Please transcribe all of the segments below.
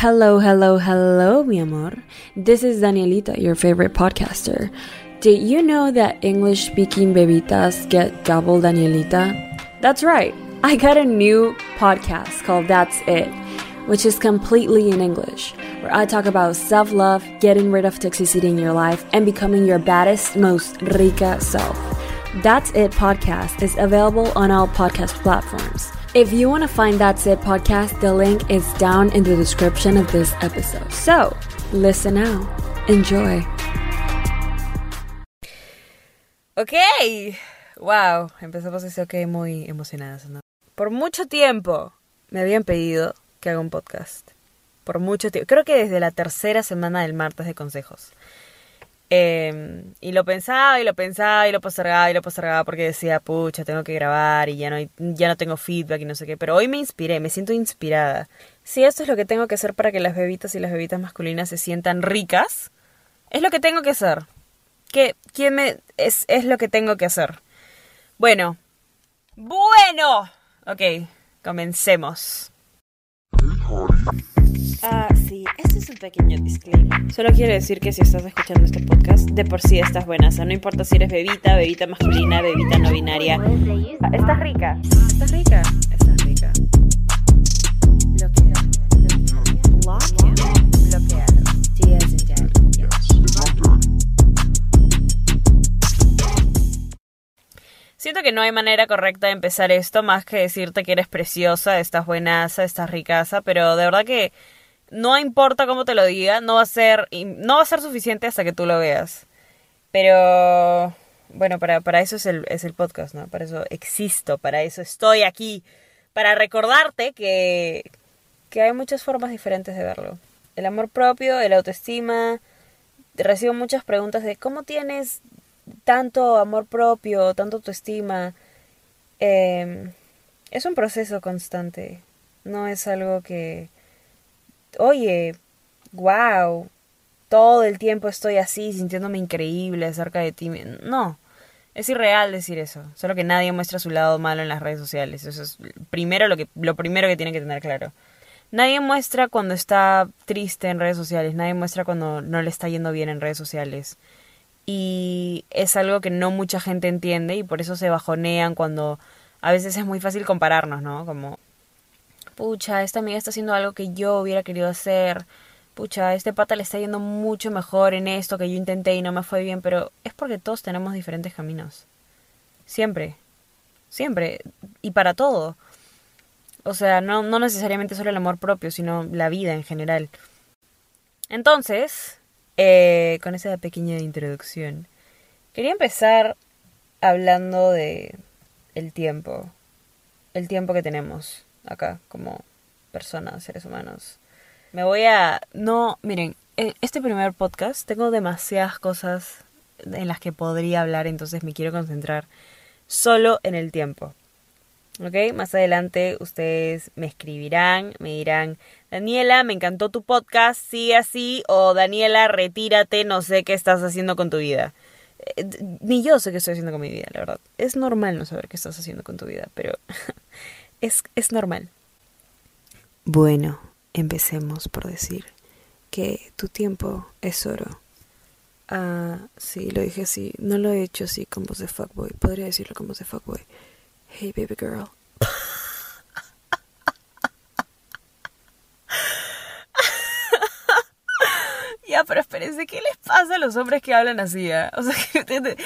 Hello, hello, hello, mi amor. This is Danielita, your favorite podcaster. Did you know that English speaking bebitas get double Danielita? That's right. I got a new podcast called That's It, which is completely in English, where I talk about self love, getting rid of toxicity in your life, and becoming your baddest, most rica self. That's It podcast is available on all podcast platforms. If you want to find That's It podcast, the link is down in the description of this episode. So, listen now. Enjoy. Ok, wow, empezamos ese ok muy emocionadas, ¿no? Por mucho tiempo me habían pedido que haga un podcast. Por mucho tiempo, creo que desde la tercera semana del martes de consejos. Eh, y lo pensaba y lo pensaba y lo postergaba y lo postergaba porque decía, pucha, tengo que grabar y ya no, ya no tengo feedback y no sé qué. Pero hoy me inspiré, me siento inspirada. Si esto es lo que tengo que hacer para que las bebitas y las bebitas masculinas se sientan ricas, es lo que tengo que hacer. ¿Qué, quién me, es, es lo que tengo que hacer. Bueno, bueno. Ok, comencemos. Ah, pequeño disclaimer. Solo quiero decir que si estás escuchando este podcast, de por sí estás buena. O sea, no importa si eres bebita, bebita masculina, bebita no binaria. Estás rica. Estás rica. Estás rica. Siento que no hay manera correcta de empezar esto más que decirte que eres preciosa, estás buenaza, estás ricaza, pero de verdad que no importa cómo te lo diga, no va a ser no va a ser suficiente hasta que tú lo veas. Pero bueno, para, para eso es el, es el podcast, ¿no? Para eso existo, para eso estoy aquí, para recordarte que, que hay muchas formas diferentes de verlo. El amor propio, el autoestima. Recibo muchas preguntas de cómo tienes tanto amor propio, tanto autoestima. Eh, es un proceso constante. No es algo que, oye, wow, todo el tiempo estoy así, sintiéndome increíble acerca de ti. No, es irreal decir eso. Solo que nadie muestra su lado malo en las redes sociales. Eso es primero lo, que, lo primero que tiene que tener claro. Nadie muestra cuando está triste en redes sociales, nadie muestra cuando no le está yendo bien en redes sociales. Y es algo que no mucha gente entiende y por eso se bajonean cuando a veces es muy fácil compararnos, ¿no? Como, pucha, esta amiga está haciendo algo que yo hubiera querido hacer, pucha, este pata le está yendo mucho mejor en esto que yo intenté y no me fue bien, pero es porque todos tenemos diferentes caminos. Siempre, siempre, y para todo. O sea, no, no necesariamente solo el amor propio, sino la vida en general. Entonces, eh, con esa pequeña introducción, quería empezar hablando de el tiempo, el tiempo que tenemos acá como personas, seres humanos. Me voy a... No, miren, en este primer podcast tengo demasiadas cosas en las que podría hablar, entonces me quiero concentrar solo en el tiempo. ¿Ok? Más adelante ustedes me escribirán, me dirán, Daniela, me encantó tu podcast, sí así, o Daniela, retírate, no sé qué estás haciendo con tu vida. Eh, ni yo sé qué estoy haciendo con mi vida, la verdad. Es normal no saber qué estás haciendo con tu vida, pero es, es normal. Bueno, empecemos por decir que tu tiempo es oro. Ah, sí, lo dije así. No lo he hecho así con voz de fuckboy. Podría decirlo con voz de fuckboy. Hey, baby girl. Pero espérense, ¿qué les pasa a los hombres que hablan así? eh? O sea, que...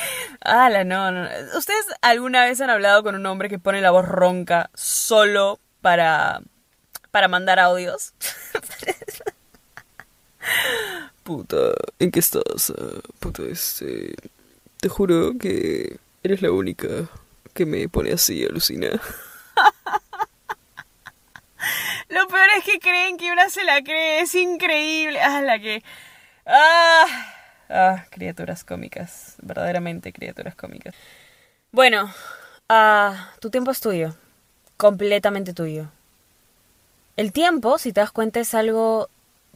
No, no. ¿Ustedes alguna vez han hablado con un hombre que pone la voz ronca solo para, para mandar audios? Puta, ¿en qué estás? Ah, Puta, este... Te juro que eres la única que me pone así, alucina. Lo peor es que creen que una se la cree, es increíble. Ah, la que. Ah, ah, criaturas cómicas, verdaderamente criaturas cómicas. Bueno, ah, tu tiempo es tuyo, completamente tuyo. El tiempo, si te das cuenta, es algo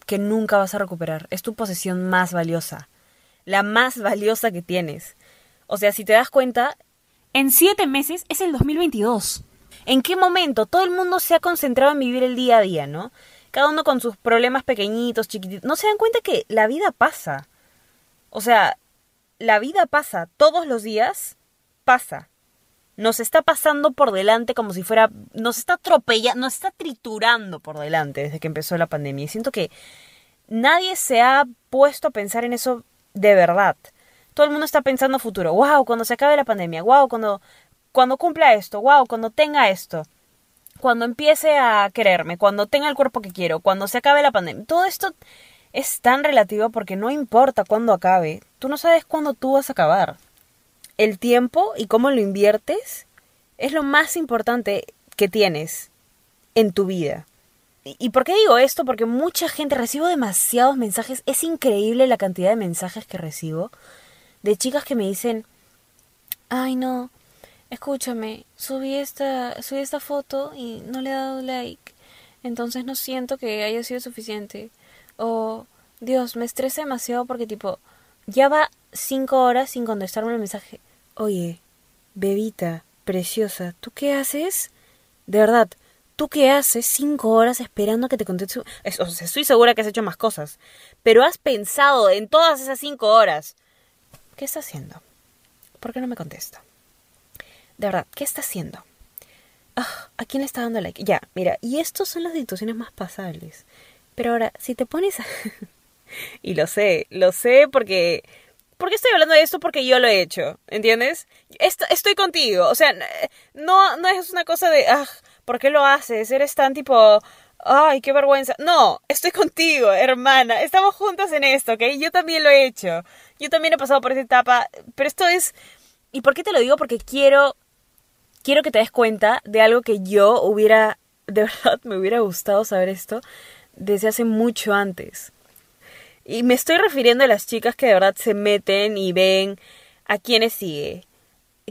que nunca vas a recuperar. Es tu posesión más valiosa, la más valiosa que tienes. O sea, si te das cuenta, en siete meses es el 2022. ¿En qué momento todo el mundo se ha concentrado en vivir el día a día, no? Cada uno con sus problemas pequeñitos, chiquititos. No se dan cuenta que la vida pasa. O sea, la vida pasa todos los días, pasa. Nos está pasando por delante como si fuera, nos está atropellando, nos está triturando por delante desde que empezó la pandemia. Y siento que nadie se ha puesto a pensar en eso de verdad. Todo el mundo está pensando futuro. Wow, cuando se acabe la pandemia. Wow, cuando, cuando cumpla esto. Wow, cuando tenga esto. Cuando empiece a quererme. Cuando tenga el cuerpo que quiero. Cuando se acabe la pandemia. Todo esto es tan relativo porque no importa cuándo acabe. Tú no sabes cuándo tú vas a acabar. El tiempo y cómo lo inviertes es lo más importante que tienes en tu vida. ¿Y por qué digo esto? Porque mucha gente, recibo demasiados mensajes, es increíble la cantidad de mensajes que recibo de chicas que me dicen, ay no, escúchame, subí esta, subí esta foto y no le he dado like, entonces no siento que haya sido suficiente. O, Dios, me estresa demasiado porque tipo, ya va cinco horas sin contestarme el mensaje. Oye, bebita, preciosa, ¿tú qué haces? De verdad, ¿tú qué haces cinco horas esperando a que te conteste? O sea, estoy segura que has hecho más cosas, pero has pensado en todas esas cinco horas. ¿Qué está haciendo? ¿Por qué no me contesta? De verdad, ¿qué está haciendo? Ah, ¿A quién le está dando like? Ya, mira, y estas son las situaciones más pasables. Pero ahora, si te pones a... y lo sé, lo sé porque... ¿Por qué estoy hablando de esto? Porque yo lo he hecho, ¿entiendes? estoy contigo, o sea, no, no es una cosa de, ah, ¿por qué lo haces? Eres tan tipo, ay, qué vergüenza. No, estoy contigo, hermana, estamos juntas en esto, ¿ok? Yo también lo he hecho, yo también he pasado por esa etapa, pero esto es... ¿Y por qué te lo digo? Porque quiero, quiero que te des cuenta de algo que yo hubiera, de verdad, me hubiera gustado saber esto desde hace mucho antes. Y me estoy refiriendo a las chicas que de verdad se meten y ven a quiénes sigue,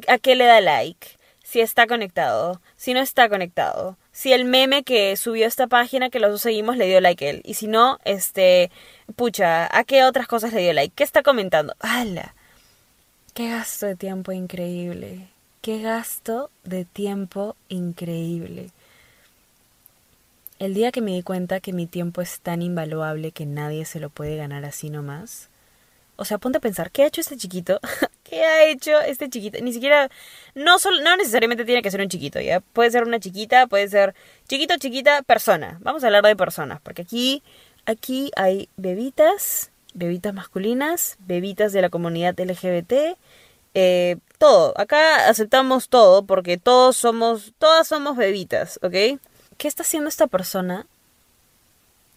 a qué le da like, si está conectado, si no está conectado, si el meme que subió esta página que los seguimos le dio like él, y si no, este, pucha, a qué otras cosas le dio like, qué está comentando. ¡Hala! ¡Qué gasto de tiempo increíble! ¡Qué gasto de tiempo increíble! El día que me di cuenta que mi tiempo es tan invaluable que nadie se lo puede ganar así nomás. O sea, ponte a pensar, ¿qué ha hecho este chiquito? ¿Qué ha hecho este chiquito? Ni siquiera, no, solo, no necesariamente tiene que ser un chiquito, ¿ya? Puede ser una chiquita, puede ser chiquito, chiquita, persona. Vamos a hablar de personas, porque aquí, aquí hay bebitas, bebitas masculinas, bebitas de la comunidad LGBT, eh, todo. Acá aceptamos todo porque todos somos, todas somos bebitas, ¿ok? ¿qué está haciendo esta persona?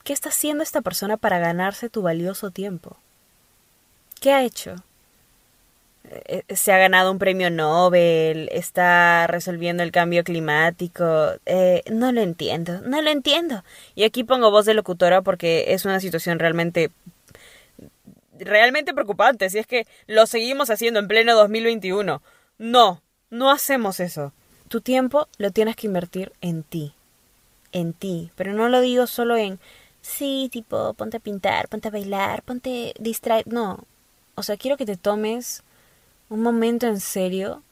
¿Qué está haciendo esta persona para ganarse tu valioso tiempo? ¿Qué ha hecho? Eh, eh, se ha ganado un premio Nobel, está resolviendo el cambio climático. Eh, no lo entiendo, no lo entiendo. Y aquí pongo voz de locutora porque es una situación realmente, realmente preocupante. Si es que lo seguimos haciendo en pleno 2021. No, no hacemos eso. Tu tiempo lo tienes que invertir en ti en ti, pero no lo digo solo en, sí, tipo, ponte a pintar, ponte a bailar, ponte distraer, no, o sea, quiero que te tomes un momento en serio,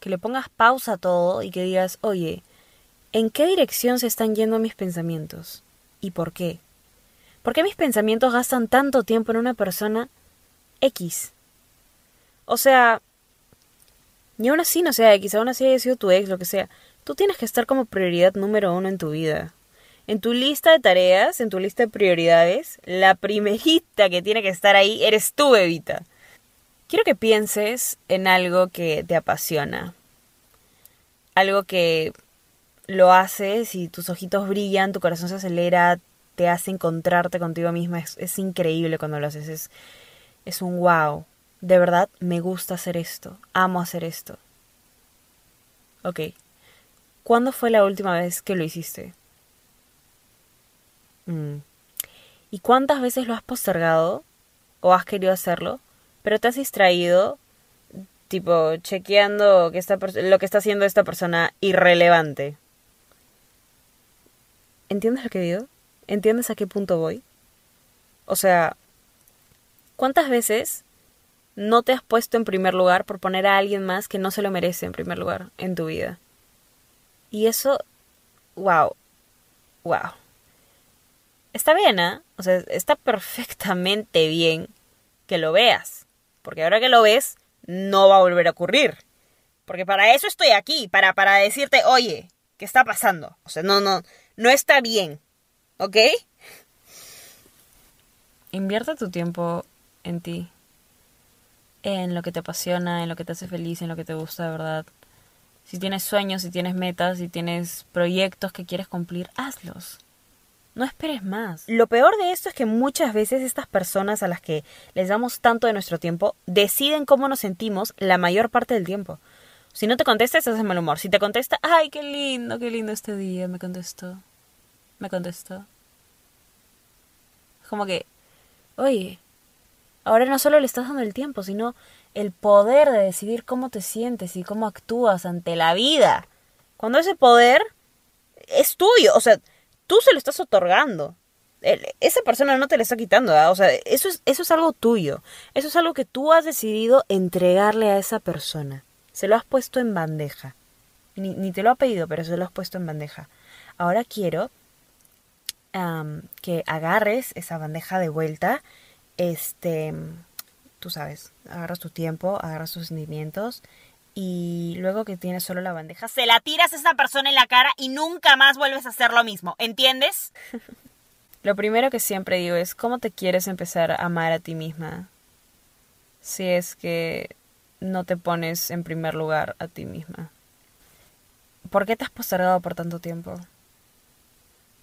que le pongas pausa a todo y que digas, oye, ¿en qué dirección se están yendo mis pensamientos? ¿Y por qué? ¿Por qué mis pensamientos gastan tanto tiempo en una persona X? O sea, ni aún así no sea X, aún así haya sido tu ex, lo que sea. Tú tienes que estar como prioridad número uno en tu vida. En tu lista de tareas, en tu lista de prioridades, la primerita que tiene que estar ahí eres tú, bebita. Quiero que pienses en algo que te apasiona. Algo que lo haces y tus ojitos brillan, tu corazón se acelera, te hace encontrarte contigo misma. Es, increíble cuando lo haces. Es, un wow. De verdad, me gusta hacer esto. Amo hacer esto. Ok, ¿Cuándo fue la última vez que lo hiciste? Mm. ¿Y cuántas veces lo has postergado o has querido hacerlo, pero te has distraído, tipo chequeando que esta lo que está haciendo esta persona irrelevante? ¿Entiendes lo que digo? ¿Entiendes a qué punto voy? O sea, ¿cuántas veces no te has puesto en primer lugar por poner a alguien más que no se lo merece en primer lugar en tu vida? Y eso, wow, wow. está bien, ¿ah? O sea, está perfectamente bien que lo veas. Porque ahora que lo ves, no va a volver a ocurrir. Porque para eso estoy aquí, para, para decirte, oye, ¿qué está pasando? O sea, no, no, no está bien. ¿Ok? Invierte tu tiempo en ti. En lo que te apasiona, en lo que te hace feliz, en lo que te gusta de verdad. Si tienes sueños, si tienes metas, si tienes proyectos que quieres cumplir, hazlos. No esperes más. Lo peor de esto es que muchas veces estas personas a las que les damos tanto de nuestro tiempo deciden cómo nos sentimos la mayor parte del tiempo. Si no te contesta, estás en mal humor. Si te contesta, ay, qué lindo, qué lindo este día, me contestó. Me contestó. Es como que, oye, ahora no solo le estás dando el tiempo, sino el poder de decidir cómo te sientes y cómo actúas ante la vida. Cuando ese poder es tuyo, o sea, tú se lo estás otorgando. esa persona no te lo está quitando, o sea, eso es, eso es algo tuyo. Eso es algo que tú has decidido entregarle a esa persona. Se lo has puesto en bandeja. Ni, ni te lo ha pedido, pero se lo has puesto en bandeja. Ahora quiero que agarres esa bandeja de vuelta, este, tú sabes, agarras tu tiempo, agarras tus sentimientos y luego que tienes solo la bandeja, se la tiras a esa persona en la cara y nunca más vuelves a hacer lo mismo, ¿entiendes? lo primero que siempre digo es cómo te quieres empezar a amar a ti misma si es que no te pones en primer lugar a ti misma. ¿Por qué te has postergado por tanto tiempo?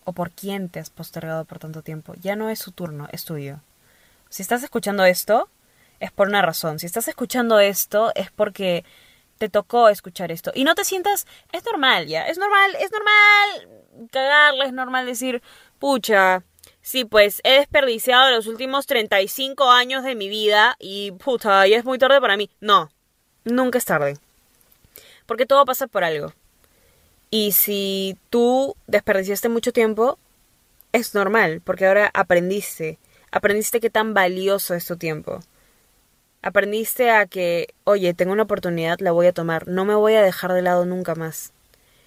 ¿O por quién te has postergado por tanto tiempo? Ya no es su turno, es tuyo. Si estás escuchando esto, es por una razón. Si estás escuchando esto es porque te tocó escuchar esto. Y no te sientas, es normal ya, es normal, es normal cagarle, es normal decir, pucha, sí, pues he desperdiciado los últimos 35 años de mi vida y puta, ya es muy tarde para mí. No, nunca es tarde. Porque todo pasa por algo. Y si tú desperdiciaste mucho tiempo, es normal, porque ahora aprendiste, aprendiste qué tan valioso es tu tiempo. Aprendiste a que, oye, tengo una oportunidad, la voy a tomar, no me voy a dejar de lado nunca más.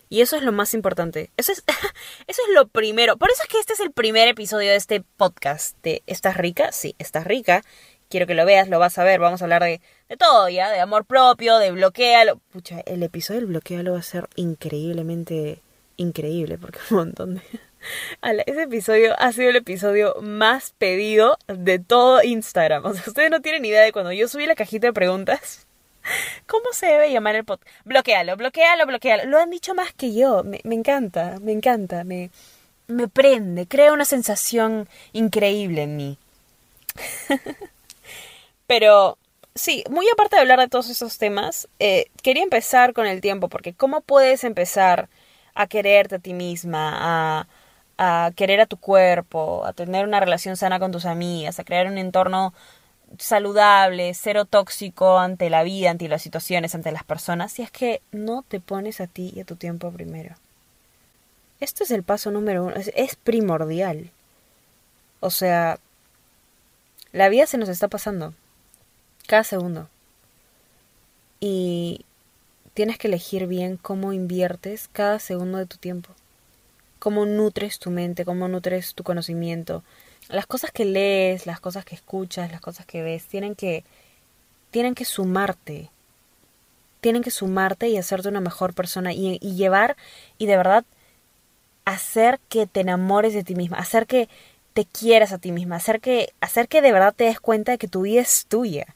Y eso es lo más importante. Eso es, eso es lo primero. Por eso es que este es el primer episodio de este podcast. De ¿Estás rica? Sí, estás rica. Quiero que lo veas, lo vas a ver. Vamos a hablar de, de todo, ¿ya? De amor propio, de bloquealo. Pucha, el episodio del bloquealo va a ser increíblemente increíble porque un montón de ese episodio ha sido el episodio más pedido de todo Instagram. O sea, ustedes no tienen idea de cuando yo subí la cajita de preguntas. ¿Cómo se debe llamar el podcast? Bloquealo, bloquealo, bloquealo. Lo han dicho más que yo. Me, me encanta, me encanta. Me, me prende, crea una sensación increíble en mí. Pero sí, muy aparte de hablar de todos esos temas, eh, quería empezar con el tiempo, porque ¿cómo puedes empezar a quererte a ti misma, a, a querer a tu cuerpo, a tener una relación sana con tus amigas, a crear un entorno saludable, cero tóxico ante la vida, ante las situaciones, ante las personas, si es que no te pones a ti y a tu tiempo primero. Esto es el paso número uno, es, es primordial. O sea, la vida se nos está pasando cada segundo. Y tienes que elegir bien cómo inviertes cada segundo de tu tiempo cómo nutres tu mente, cómo nutres tu conocimiento. Las cosas que lees, las cosas que escuchas, las cosas que ves, tienen que, tienen que sumarte. Tienen que sumarte y hacerte una mejor persona y, llevar y de verdad hacer que te enamores de ti misma, hacer que te quieras a ti misma, hacer que, hacer que de verdad te des cuenta de que tu vida es tuya.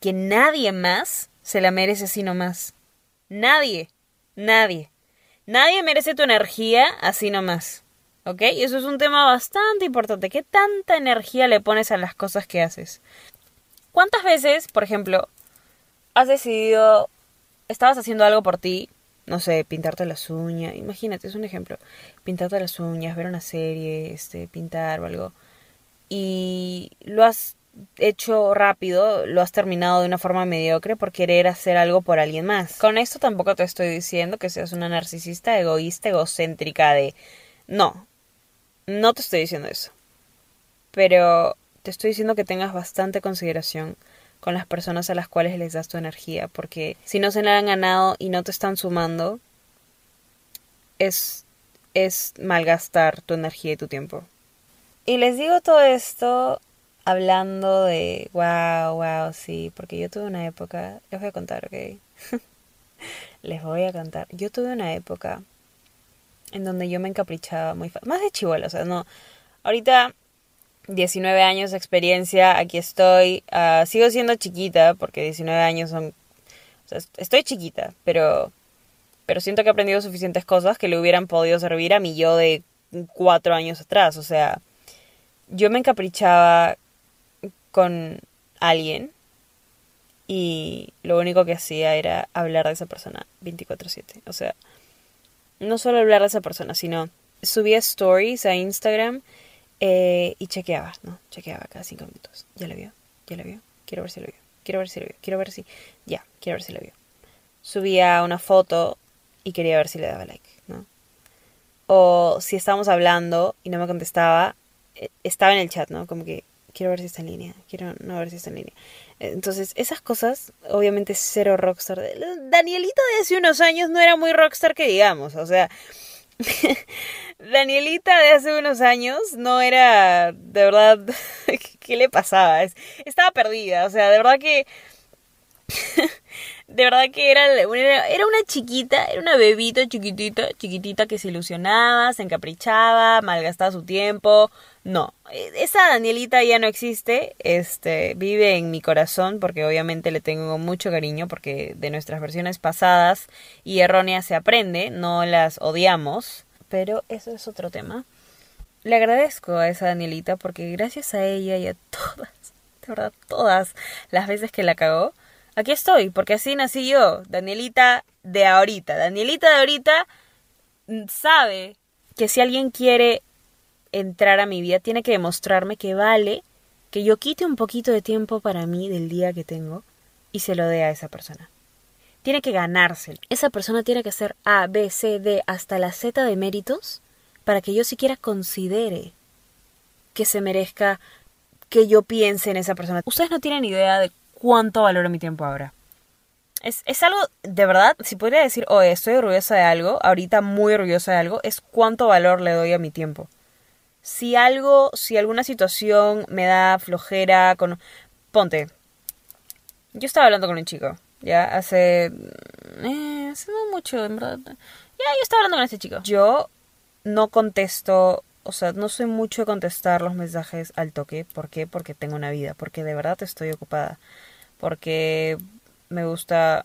Que nadie más se la merece así nomás. Nadie, nadie. Nadie merece tu energía así nomás. ¿Ok? Y eso es un tema bastante importante. ¿Qué tanta energía le pones a las cosas que haces? ¿Cuántas veces, por ejemplo, has decidido, estabas haciendo algo por ti no sé, pintarte las uñas, imagínate, es un ejemplo, pintarte las uñas, ver una serie, este, pintar o algo, y lo has hecho rápido, lo has terminado de una forma mediocre por querer hacer algo por alguien más. Con esto tampoco te estoy diciendo que seas una narcisista, egoísta, egocéntrica de... No, no te estoy diciendo eso. Pero te estoy diciendo que tengas bastante consideración con las personas a las cuales les das tu energía, porque si no se la han ganado y no te están sumando, es, es malgastar tu energía y tu tiempo. Y les digo todo esto hablando de, wow, wow, sí, porque yo tuve una época, les voy a contar, ok. les voy a contar. Yo tuve una época en donde yo me encaprichaba muy fácil, más de chivola, o sea, no. Ahorita 19 años de experiencia, aquí estoy. ah, sigo siendo chiquita, porque 19 años son... O sea, estoy chiquita, pero... Pero siento que he aprendido suficientes cosas que le hubieran podido servir a mi yo de cuatro años atrás. O sea, yo me encaprichaba con alguien y lo único que hacía era hablar de esa persona 24/7. O sea, no solo hablar de esa persona, sino subía stories a Instagram eh, y chequeaba, ¿no? Chequeaba cada cinco minutos. ¿Ya lo vio? ¿Ya lo vio? Quiero ver si lo vio. Quiero ver si lo vio. Quiero ver si... Ya, quiero ver si lo vio. Subía una foto y quería ver si le daba like, ¿no? O si estábamos hablando y no me contestaba, eh, estaba en el chat, ¿no? Como que quiero ver si está en línea, quiero no ver si está en línea. Entonces, esas cosas, obviamente cero rockstar. Danielita de hace unos años no era muy rockstar que digamos, o sea, Danielita de hace unos años no era, de verdad, ¿qué le pasaba? Es- Estaba perdida, o sea, de verdad que... De verdad que era, era, una chiquita, era una bebita chiquitita, chiquitita que se ilusionaba, se encaprichaba, malgastaba su tiempo. No, eh, esa Danielita ya no existe, este, vive en mi corazón porque obviamente le tengo mucho cariño porque de nuestras versiones pasadas y erróneas se aprende, no las odiamos, pero eso es otro tema. Le agradezco a esa Danielita porque gracias a ella y a todas, de verdad, todas las veces que la cagó, aquí estoy, porque así nací yo, Danielita de ahorita. Danielita de ahorita mm, sabe que si alguien quiere entrar a mi vida, tiene que demostrarme que vale que yo quite un poquito de tiempo para mí del día que tengo y se lo dé a esa persona. Tiene que ganárselo. Esa persona tiene que hacer A, B, C, D hasta la Z de méritos para que yo siquiera considere que se merezca que yo piense en esa persona. Ustedes no tienen idea de cuánto valoro mi tiempo ahora. Es, es algo, de verdad, si podría decir, oye, estoy orgullosa de algo, ahorita muy orgullosa de algo, es cuánto valor le doy a mi tiempo. Si algo, si alguna situación me da flojera con... Ponte. Yo estaba hablando con un chico, ya, hace... Eh, hace no mucho, en verdad. Ya, yo estaba hablando con este chico. Yo no contesto, o sea, no soy mucho de contestar los mensajes al toque. ¿Por qué? Porque tengo una vida, porque de verdad estoy ocupada. Porque me gusta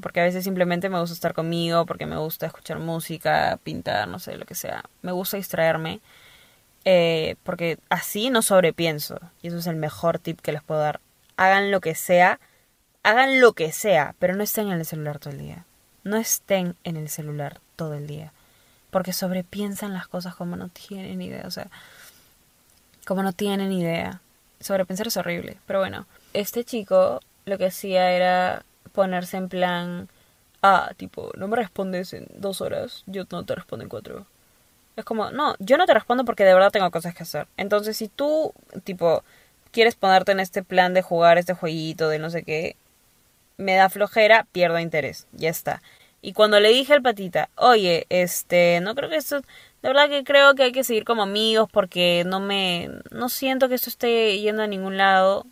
porque a veces simplemente me gusta estar conmigo, porque me gusta escuchar música, pintar, no sé, lo que sea. Me gusta distraerme, eh, porque así no sobrepienso. Y eso es el mejor tip que les puedo dar. Hagan lo que sea, hagan lo que sea, pero no estén en el celular todo el día. No estén en el celular todo el día. Porque sobrepiensan las cosas como no tienen idea. O sea, como no tienen idea. Sobrepensar es horrible. Pero bueno, este chico lo que hacía era ponerse en plan, ah, tipo, no me respondes en dos horas, yo no te respondo en cuatro. Es como, no, yo no te respondo porque de verdad tengo cosas que hacer. Entonces, si tú, tipo, quieres ponerte en este plan de jugar este jueguito de no sé qué, me da flojera, pierdo interés, ya está. Y cuando le dije al patita, oye, este, no creo que esto, de verdad que creo que hay que seguir como amigos porque no me, no siento que esto esté yendo a ningún lado.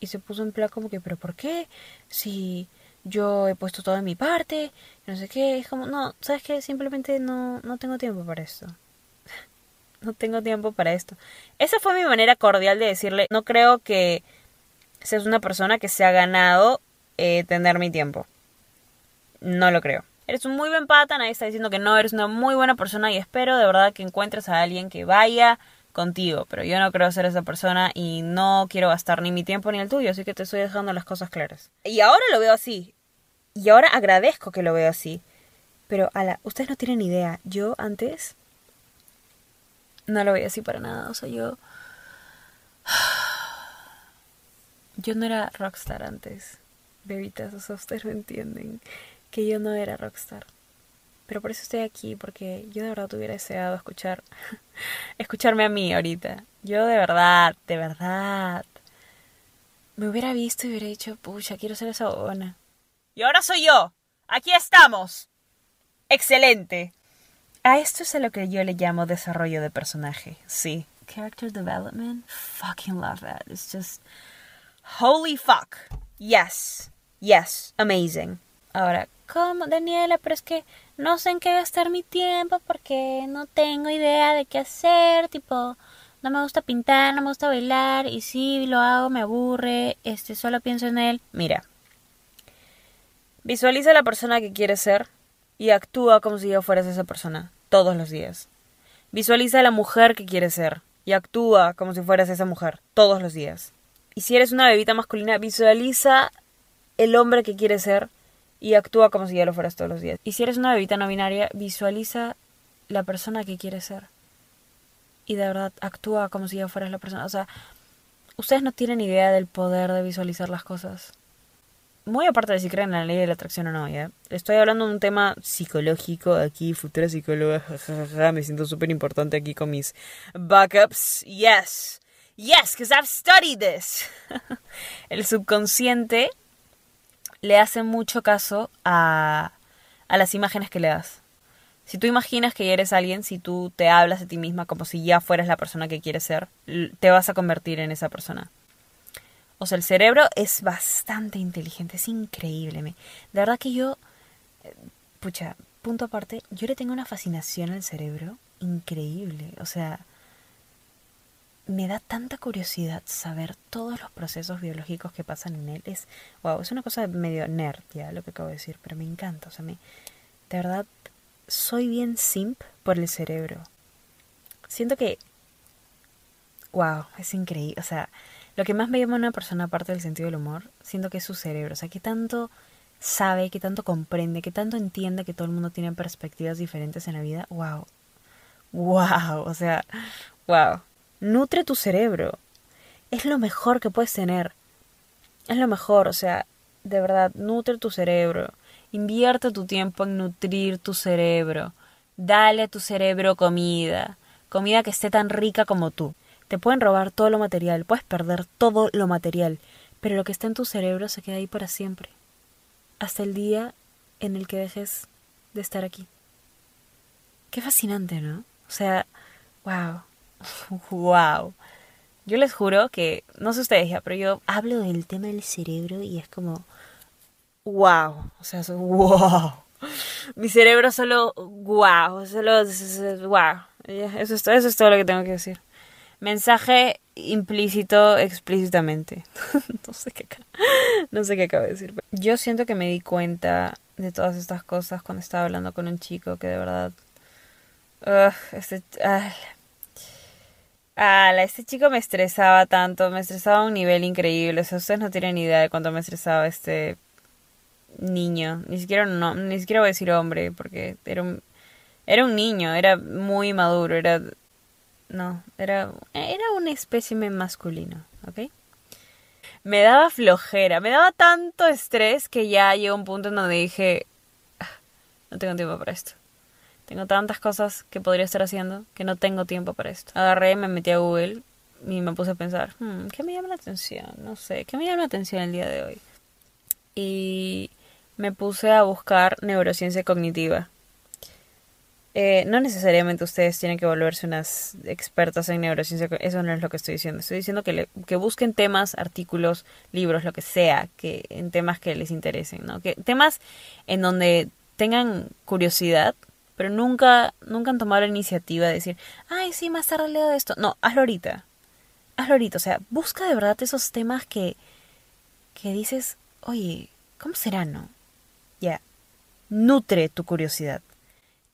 Y se puso en plan como que, pero ¿por qué? Si yo he puesto todo en mi parte, no sé qué, es como, no, ¿sabes qué? Simplemente no, no tengo tiempo para esto. no tengo tiempo para esto. Esa fue mi manera cordial de decirle, no creo que seas una persona que se ha ganado eh, tener mi tiempo. No lo creo. Eres un muy buen pata, nadie está diciendo que no, eres una muy buena persona y espero de verdad que encuentres a alguien que vaya contigo, pero yo no creo ser esa persona y no quiero gastar ni mi tiempo ni el tuyo, así que te estoy dejando las cosas claras. Y ahora lo veo así. Y ahora agradezco que lo veo así. Pero, ala, ustedes no tienen idea. Yo antes no lo veía así para nada. O sea, yo. Yo no era rockstar antes. Bebitas, o sea, ustedes no entienden que yo no era rockstar. Pero por eso estoy aquí, porque yo de verdad hubiera deseado escuchar, escucharme a mí ahorita. Yo de verdad, de verdad, me hubiera visto y hubiera dicho, pucha, quiero ser esa buena. Y ahora soy yo. Aquí estamos. Excelente. A esto es a lo que yo le llamo desarrollo de personaje. Sí. Character development. Fucking love that. It's just. Holy fuck. Yes. Yes. Amazing. Ahora, ¿cómo, Daniela? Pero es que no sé en qué gastar mi tiempo porque no tengo idea de qué hacer. Tipo, no me gusta pintar, no me gusta bailar. Y si lo hago, me aburre. Este, solo pienso en él. Mira. Visualiza la persona que quieres ser y actúa como si yo fueras esa persona todos los días. Visualiza la mujer que quieres ser y actúa como si fueras esa mujer todos los días. Y si eres una bebita masculina, visualiza el hombre que quieres ser y actúa como si ya lo fueras todos los días. Y si eres una bebita no binaria, visualiza la persona que quieres ser. Y de verdad, actúa como si ya fueras la persona. O sea, ustedes no tienen idea del poder de visualizar las cosas muy aparte de si creen en la ley de la atracción o no, ¿ya? Estoy hablando de un tema psicológico aquí, futura psicóloga, me siento súper importante aquí con mis backups. Yes, yes, because I've studied this. El subconsciente le hace mucho caso a, a las imágenes que le das. Si tú imaginas que eres alguien, si tú te hablas de ti misma como si ya fueras la persona que quieres ser, te vas a convertir en esa persona. O sea, el cerebro es bastante inteligente, es increíble. De verdad que yo, eh, pucha, punto aparte, yo le tengo una fascinación al cerebro increíble. O sea, me da tanta curiosidad saber todos los procesos biológicos que pasan en él. Es, wow, es una cosa medio nerd ya lo que acabo de decir, pero me encanta. O sea, me, de verdad, soy bien simp por el cerebro. Siento que, wow, es increíble. O sea, lo que más me llama a una persona, aparte del sentido del humor, siento que es su cerebro. O sea, que tanto sabe, que tanto comprende, que tanto entiende que todo el mundo tiene perspectivas diferentes en la vida. ¡Wow! ¡Wow! O sea, ¡wow! Nutre tu cerebro. Es lo mejor que puedes tener. Es lo mejor, o sea, de verdad, nutre tu cerebro. Invierte tu tiempo en nutrir tu cerebro. Dale a tu cerebro comida. Comida que esté tan rica como tú. Te pueden robar todo lo material, puedes perder todo lo material, pero lo que está en tu cerebro se queda ahí para siempre, hasta el día en el que dejes de estar aquí. Qué fascinante, ¿no? O sea, wow, wow. Yo les juro que, no sé ustedes ya, pero yo hablo del tema del cerebro y es como, wow, o sea, wow. Mi cerebro solo, wow, solo, wow. Eso es, eso es todo lo que tengo que decir. Mensaje implícito explícitamente. no sé qué no sé qué acabo de decir. Yo siento que me di cuenta de todas estas cosas cuando estaba hablando con un chico que de verdad este este chico me estresaba tanto, me estresaba a un nivel increíble. O sea, ustedes no tienen idea de cuánto me estresaba este niño. Ni siquiera no, ni siquiera voy a decir hombre, porque era un era un niño, era muy maduro, era no, era, era un espécimen masculino, ¿ok? Me daba flojera, me daba tanto estrés que ya llegó un punto en donde dije, ah, no tengo tiempo para esto. Tengo tantas cosas que podría estar haciendo que no tengo tiempo para esto. Agarré, me metí a Google y me puse a pensar, hmm, ¿qué me llama la atención? No sé, ¿qué me llama la atención el día de hoy? Y me puse a buscar neurociencia cognitiva. Eh, no necesariamente ustedes tienen que volverse unas expertas en neurociencia, eso no es lo que estoy diciendo. Estoy diciendo que, que busquen temas, artículos, libros, lo que sea, que en temas que les interesen, ¿no? Que temas en donde tengan curiosidad, pero nunca, nunca han tomado la iniciativa de decir, ay, sí, más tarde leo esto. No, hazlo ahorita. Hazlo ahorita. O sea, busca de verdad esos temas que, que dices, oye, ¿cómo será, no? Ya. Nutre tu curiosidad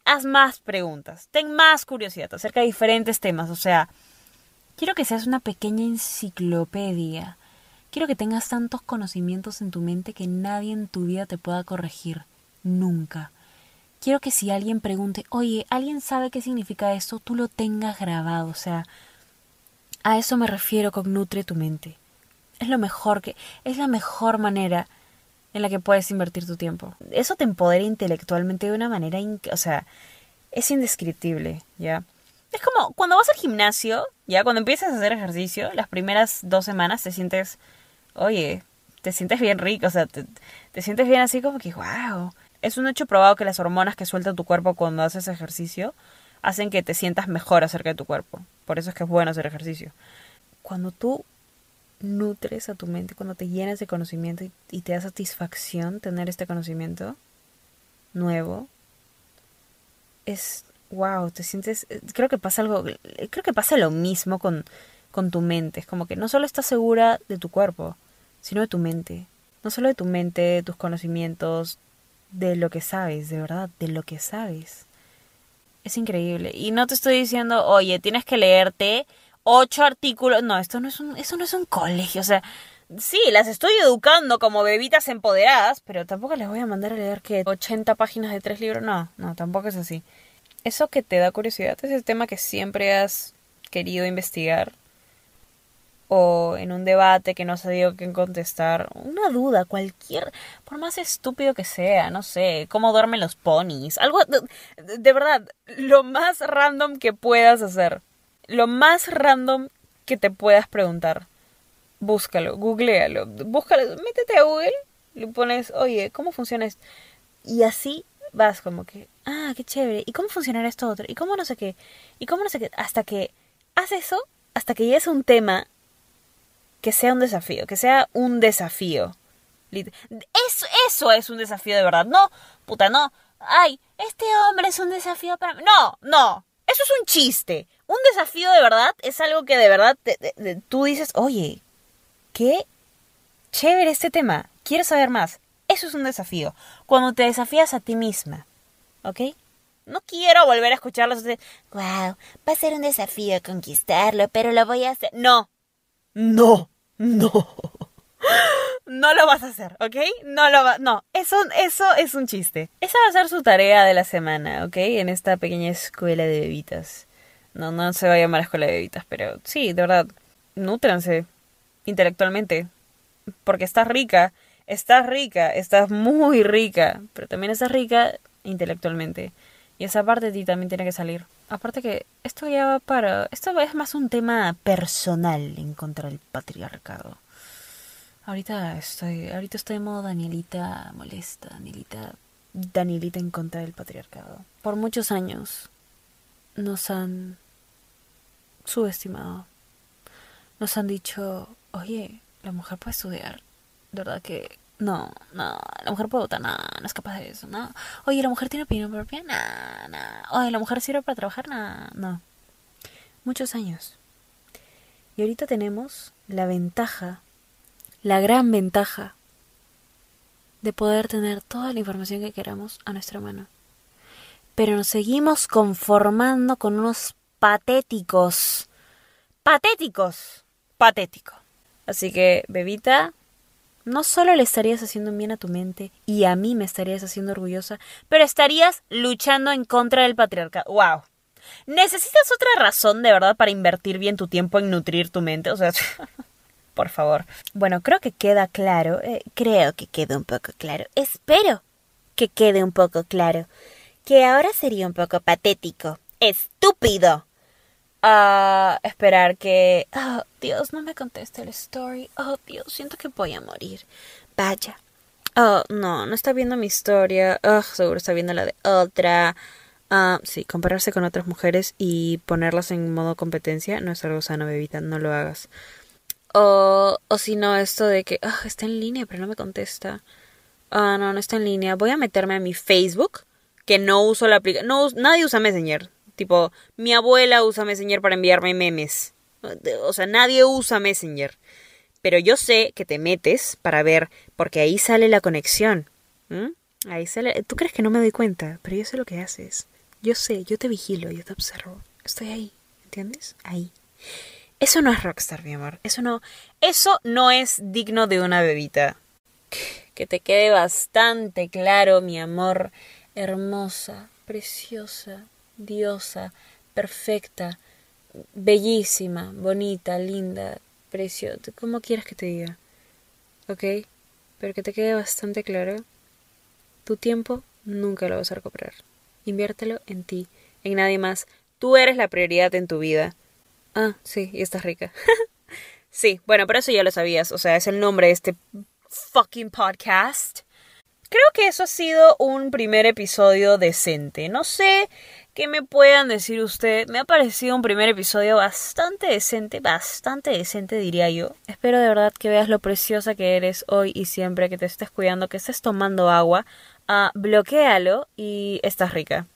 haz más preguntas, ten más curiosidad acerca de diferentes temas. O sea, quiero que seas una pequeña enciclopedia. Quiero que tengas tantos conocimientos en tu mente que nadie en tu vida te pueda corregir. Nunca. Quiero que si alguien pregunte, oye, ¿alguien sabe qué significa esto? Tú lo tengas grabado, o sea, a eso me refiero con nutre tu mente. Es lo mejor que, es la mejor manera en la que puedes invertir tu tiempo. Eso te empodera intelectualmente de una manera, o sea, es indescriptible, ¿ya? Es como cuando vas al gimnasio, ya cuando empiezas a hacer ejercicio, las primeras dos semanas te sientes, oye, te sientes bien rico, o sea, te, te sientes bien así como que, wow. Es un hecho probado que las hormonas que suelta tu cuerpo cuando haces ejercicio hacen que te sientas mejor acerca de tu cuerpo. Por eso es que es bueno hacer ejercicio. Cuando tú nutres a tu mente, cuando te llenas de conocimiento y, te da satisfacción tener este conocimiento nuevo, es wow, te sientes, creo que pasa algo, creo que pasa lo mismo con, con tu mente, es como que no solo estás segura de tu cuerpo, sino de tu mente, no solo de tu mente, tus conocimientos, de lo que sabes, de verdad, de lo que sabes. Es increíble. Y no te estoy diciendo, oye, tienes que leerte ocho artículos. No, esto no es un, eso no es un colegio. O sea, sí, las estoy educando como bebitas empoderadas, pero tampoco les voy a mandar a leer que 80 páginas de tres libros. No, no, tampoco es así. Eso que te da curiosidad es el tema que siempre has querido investigar o en un debate que no sabido qué contestar, una duda, cualquier, por más estúpido que sea, no sé, cómo duermen los ponis, algo de, verdad, lo más random que puedas hacer lo más random que te puedas preguntar. Búscalo, googlealo, búscalo, métete a Google, le pones, oye, ¿cómo funciona esto? Y así vas como que, ah, qué chévere, ¿y cómo funcionará esto otro? ¿Y cómo no sé qué? ¿Y cómo no sé qué? Hasta que haz eso, hasta que llegues a un tema que sea un desafío, que sea un desafío. Eso, eso es un desafío de verdad. No, puta, no. Ay, este hombre es un desafío para mí. No, no. Eso es un chiste. Un desafío de verdad es algo que de verdad tú dices, oye, qué chévere este tema. Quiero saber más. Eso es un desafío. Cuando te desafías a ti misma. ¿Ok? No quiero volver a escucharlos. Wow, va a ser un desafío conquistarlo, pero lo voy a hacer. No. No. No. No lo vas a hacer, ¿ok? No lo va, no, eso, eso es un chiste. Esa va a ser su tarea de la semana, ¿ok? En esta pequeña escuela de bebitas. No, no se va a llamar escuela de bebitas, pero sí, de verdad, nútranse intelectualmente. Porque estás rica, estás rica, estás muy rica, pero también estás rica intelectualmente. Y esa parte de ti también tiene que salir. Aparte que esto ya va para... Esto es más un tema personal en contra del patriarcado. Ahorita estoy, ahorita estoy en modo Danielita molesta, Danielita, Danielita en contra del patriarcado. Por muchos años nos han subestimado. Nos han dicho, oye, la mujer puede estudiar. De verdad que no, no, la mujer puede votar, no, no es capaz de eso, no. Oye, la mujer tiene opinión propia, no, no. Oye, la mujer sirve para trabajar, no, no. Muchos años. Y ahorita tenemos la ventaja la gran ventaja de poder tener toda la información que queramos a nuestra mano. Pero nos seguimos conformando con unos patéticos. Patéticos. Patético. Así que, bebita, no solo le estarías haciendo bien a tu mente y a mí me estarías haciendo orgullosa, pero estarías luchando en contra del patriarcado. ¡Wow! ¿Necesitas otra razón de verdad para invertir bien tu tiempo en nutrir tu mente? O sea, por favor. Bueno, creo que queda claro, eh, creo que queda un poco claro, espero que quede un poco claro, que ahora sería un poco patético, estúpido. Ah, esperar que... Oh, Dios, no me conteste el story. Oh, Dios, siento que voy a morir. Vaya. Oh, no, no está viendo mi historia. Oh, seguro está viendo la de otra. Ah, sí, compararse con otras mujeres y ponerlas en modo competencia no es algo sano, bebita, no lo hagas. O, o si no, esto de que ah, está en línea, pero no me contesta. Ah, no, no está en línea. Voy a meterme a mi Facebook, que no uso la aplicación. No, nadie usa Messenger. Tipo, mi abuela usa Messenger para enviarme memes. O sea, nadie usa Messenger. Pero yo sé que te metes para ver, porque ahí sale la conexión. Ahí sale. Tú crees que no me doy cuenta, pero yo sé lo que haces. Yo sé, yo te vigilo, yo te observo. Estoy ahí, ¿entiendes? Ahí. Eso no es rockstar, mi amor. Eso no, eso no es digno de una bebita. Que te quede bastante claro, mi amor. hermosa, preciosa, diosa, perfecta, bellísima, bonita, linda, preciosa, ¿cómo quieres que te diga? ¿Ok? Pero que te quede bastante claro, tu tiempo nunca lo vas a recuperar. Inviértelo en ti, en nadie más. Tú eres la prioridad en tu vida. Ah, sí, y estás rica. sí, bueno, pero eso ya lo sabías. O sea, es el nombre de este fucking podcast. Creo que eso ha sido un primer episodio decente. No sé qué me puedan decir ustedes. Me ha parecido un primer episodio bastante decente, bastante decente diría yo. Espero de verdad que veas lo preciosa que eres hoy y siempre, que te estés cuidando, que estés tomando agua. Uh, bloquealo y estás rica.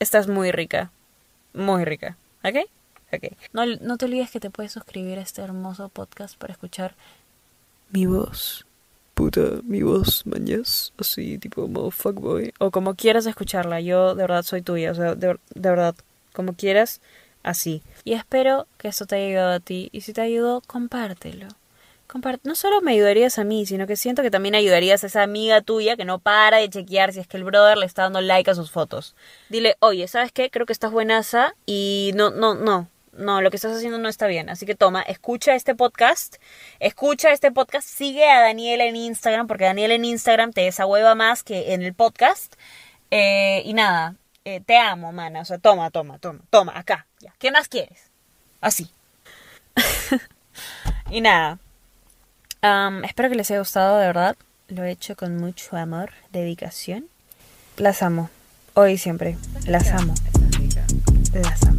Estás muy rica. Muy rica. ¿Ok? Ok. No, no te olvides que te puedes suscribir a este hermoso podcast para escuchar mi voz. Mi voz, mañas, así tipo modo fuckboy. O como quieras escucharla, yo de verdad soy tuya, o sea, de, de verdad, como quieras, así. Y espero que esto te haya ayudado a ti, y si te ayudó, compártelo. No solo me ayudarías a mí, sino que siento que también ayudarías a esa amiga tuya que no para de chequear si es que el brother le está dando like a sus fotos. Dile, oye, ¿sabes qué? Creo que estás buenaza y no, no, no, no, lo que estás haciendo no está bien. Así que toma, escucha este podcast, escucha este podcast, sigue a Daniela en Instagram, porque Daniela en Instagram te desahueva más que en el podcast. Eh, y nada, eh, te amo, mana. O sea, toma, toma, toma, toma, acá. Ya. ¿Qué más quieres? Así. y nada. Espero que les haya gustado, de verdad. Lo he hecho con mucho amor, dedicación. Las amo. Hoy y siempre. Las amo. Las amo.